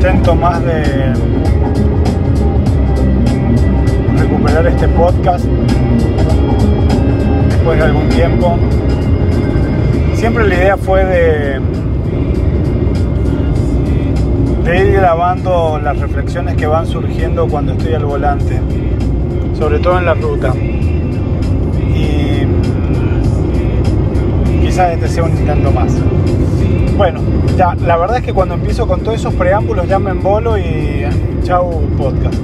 intento más de recuperar este podcast después de algún tiempo. Siempre la idea fue de, de ir grabando las reflexiones que van surgiendo cuando estoy al volante, sobre todo en la ruta. Y quizás este sea un intento más. Bueno, ya, la verdad es que cuando empiezo con todos esos preámbulos ya me embolo y chau podcast.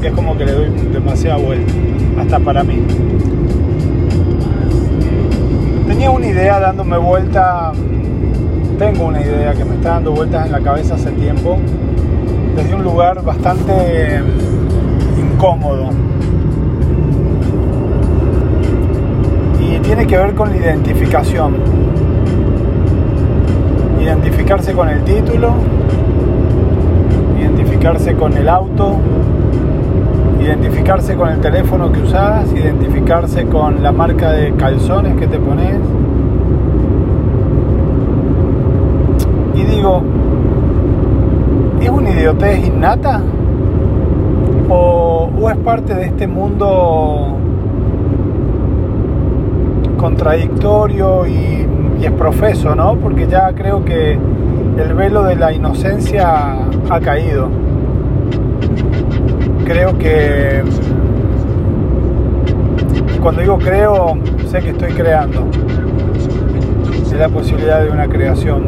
Que es como que le doy demasiada vuelta, hasta para mí. Tenía una idea dándome vuelta, tengo una idea que me está dando vueltas en la cabeza hace tiempo, desde un lugar bastante incómodo. Y tiene que ver con la identificación identificarse con el título, identificarse con el auto, identificarse con el teléfono que usas, identificarse con la marca de calzones que te pones. Y digo, ¿es una idiotez innata? ¿O, o es parte de este mundo contradictorio y y es profeso, ¿no? Porque ya creo que el velo de la inocencia ha caído. Creo que cuando digo creo, sé que estoy creando. Es la posibilidad de una creación.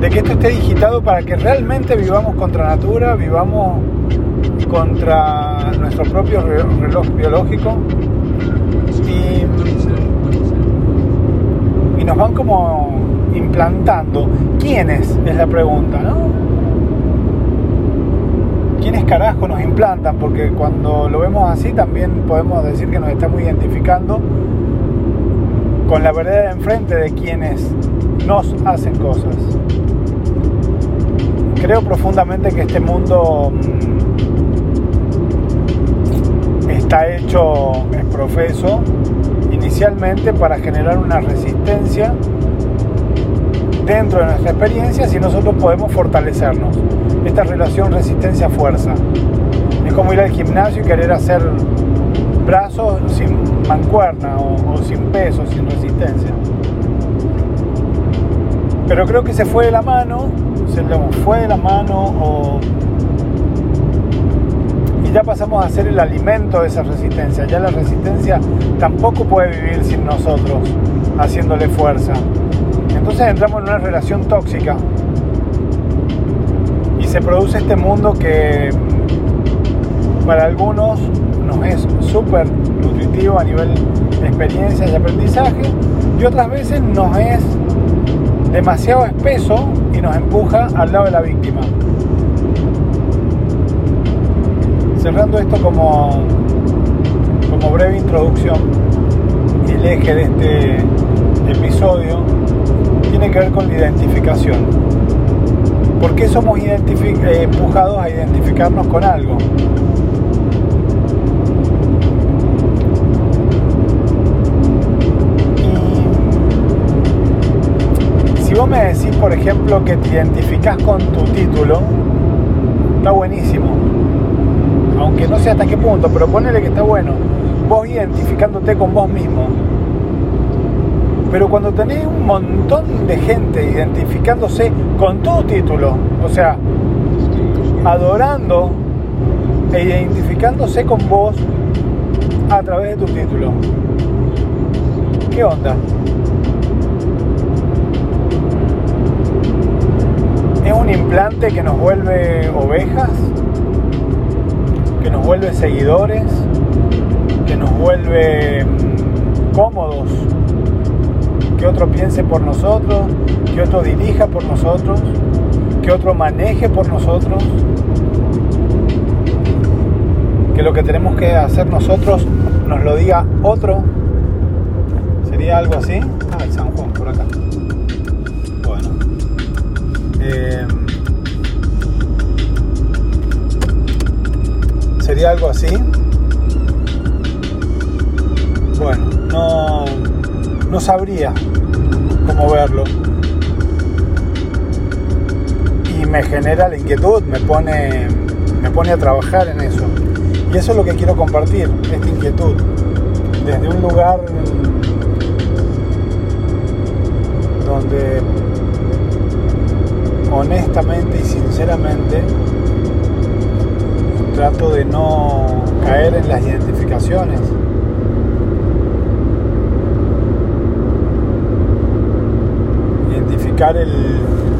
De que esto esté digitado para que realmente vivamos contra natura, vivamos contra nuestro propio reloj biológico y nos van como implantando. ¿Quiénes? Es la pregunta, ¿no? ¿Quiénes carajo nos implantan? Porque cuando lo vemos así también podemos decir que nos estamos identificando con la verdad de enfrente de quienes nos hacen cosas. Creo profundamente que este mundo mm, está hecho, es profeso, inicialmente para generar una resistencia dentro de nuestra experiencia si nosotros podemos fortalecernos. Esta relación resistencia-fuerza. Es como ir al gimnasio y querer hacer brazos sin mancuerna o, sin peso, sin resistencia. Pero creo que se fue de la mano, se fue de la mano o ya pasamos a ser el alimento de esa resistencia. Ya la resistencia tampoco puede vivir sin nosotros, haciéndole fuerza. Entonces entramos en una relación tóxica y se produce este mundo que para algunos nos es súper nutritivo a nivel de experiencia y aprendizaje y otras veces nos es demasiado espeso y nos empuja al lado de la víctima cerrando esto como, como breve introducción, el eje de este episodio tiene que ver con la identificación. ¿Por qué somos eh, empujados a identificarnos con algo? Y si vos me decís, por ejemplo, que te identificás con tu título, está buenísimo aunque no sé hasta qué punto, pero ponele que está bueno, vos identificándote con vos mismo. Pero cuando tenés un montón de gente identificándose con tu título, o sea, adorando e identificándose con vos a través de tu título. ¿Qué onda? ¿Es un implante que nos vuelve ovejas? Que nos vuelve seguidores, que nos vuelve mm, cómodos, que otro piense por nosotros, que otro dirija por nosotros, que otro maneje por nosotros, que lo que tenemos que hacer nosotros nos lo diga otro. ¿Sería algo así? Ah, San Juan, por acá. Bueno. Eh, sería algo así. Bueno, no, no sabría cómo verlo. Y me genera la inquietud, me pone, me pone a trabajar en eso. Y eso es lo que quiero compartir, esta inquietud, desde un lugar donde honestamente y sinceramente trato de no caer en las identificaciones. Identificar el,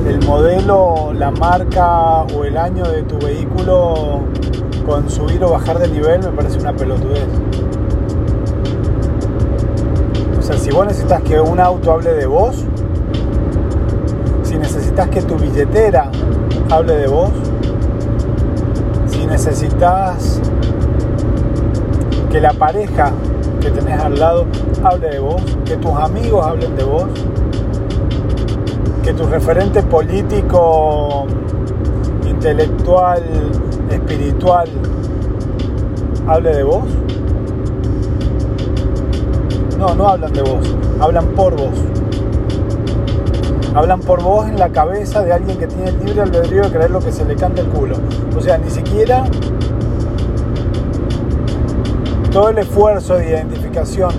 el modelo, la marca o el año de tu vehículo con subir o bajar de nivel me parece una pelotudez. O sea, si vos necesitas que un auto hable de vos, si necesitas que tu billetera hable de vos, si necesitas que la pareja que tenés al lado hable de vos, que tus amigos hablen de vos, que tu referente político, intelectual, espiritual hable de vos. No, no hablan de vos, hablan por vos. Hablan por vos en la cabeza de alguien que tiene el libre albedrío de creer lo que se le canta el culo. O sea, ni siquiera todo el esfuerzo de identificación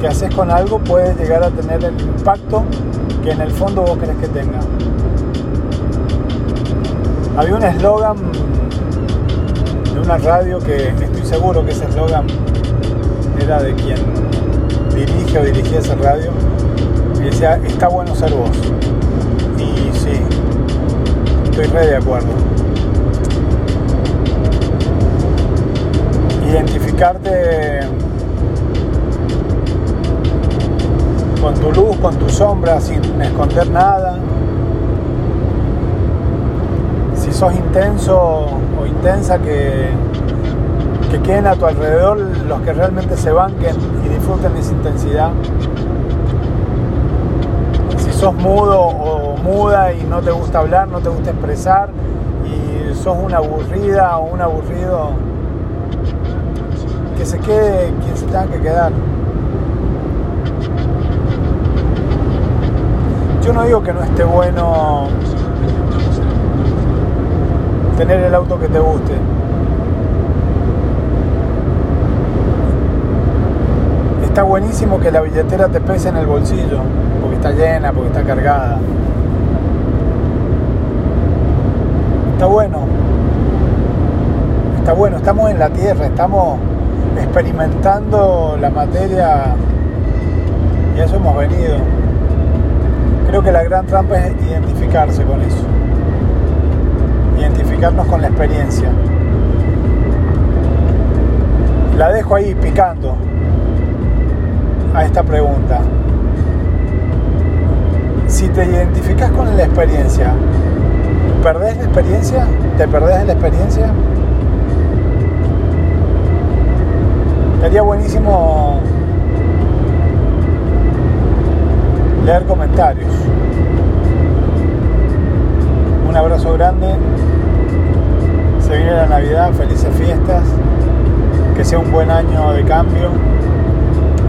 que haces con algo puede llegar a tener el impacto que en el fondo vos querés que tenga. Había un eslogan de una radio que estoy seguro que ese eslogan era de quien dirige o dirigía esa radio y decía, está bueno ser vos. Y sí, estoy re de acuerdo. Identificarte con tu luz, con tu sombra, sin esconder nada. Si sos intenso o intensa, que, que queden a tu alrededor los que realmente se banquen y disfruten esa intensidad. Sos mudo o muda y no te gusta hablar, no te gusta expresar y sos una aburrida o un aburrido, que se quede quien se tenga que quedar. Yo no digo que no esté bueno tener el auto que te guste. Está buenísimo que la billetera te pese en el bolsillo, está llena, porque está cargada. Está bueno. Está bueno, estamos en la tierra, estamos experimentando la materia y a eso hemos venido. Creo que la gran trampa es identificarse con eso. Identificarnos con la experiencia. La dejo ahí picando a esta pregunta. Si te identificas con la experiencia, ¿perdés la experiencia? ¿Te perdés la experiencia? Sería buenísimo leer comentarios. Un abrazo grande. Se viene la Navidad, felices fiestas. Que sea un buen año de cambio.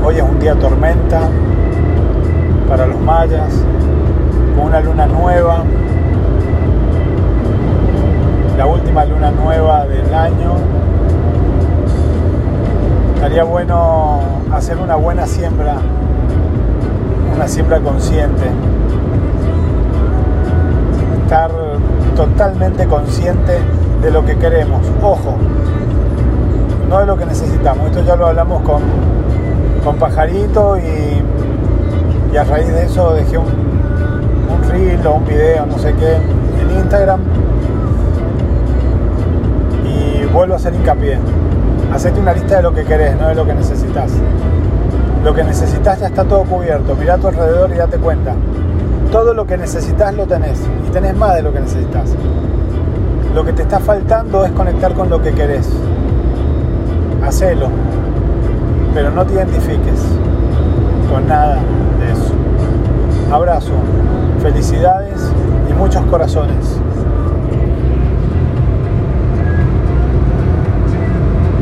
Hoy es un día tormenta para los mayas, con una luna nueva. La última luna nueva del año. Estaría bueno hacer una buena siembra una siembra consciente. Estar totalmente consciente de lo que queremos. Ojo, no de lo que necesitamos. Esto ya lo hablamos con, con Pajarito y, a raíz de eso dejé un reel o un video, no sé qué, en Instagram. Y vuelvo a hacer hincapié. Hacete una lista de lo que querés, no de lo que necesitas. Lo que necesitas ya está todo cubierto. Mira a tu alrededor y date cuenta. Todo lo que necesitas lo tenés. Y tenés más de lo que necesitas. Lo que te está faltando es conectar con lo que querés. Hacelo. Pero no te identifiques con nada de eso. Abrazo, felicidades y muchos corazones.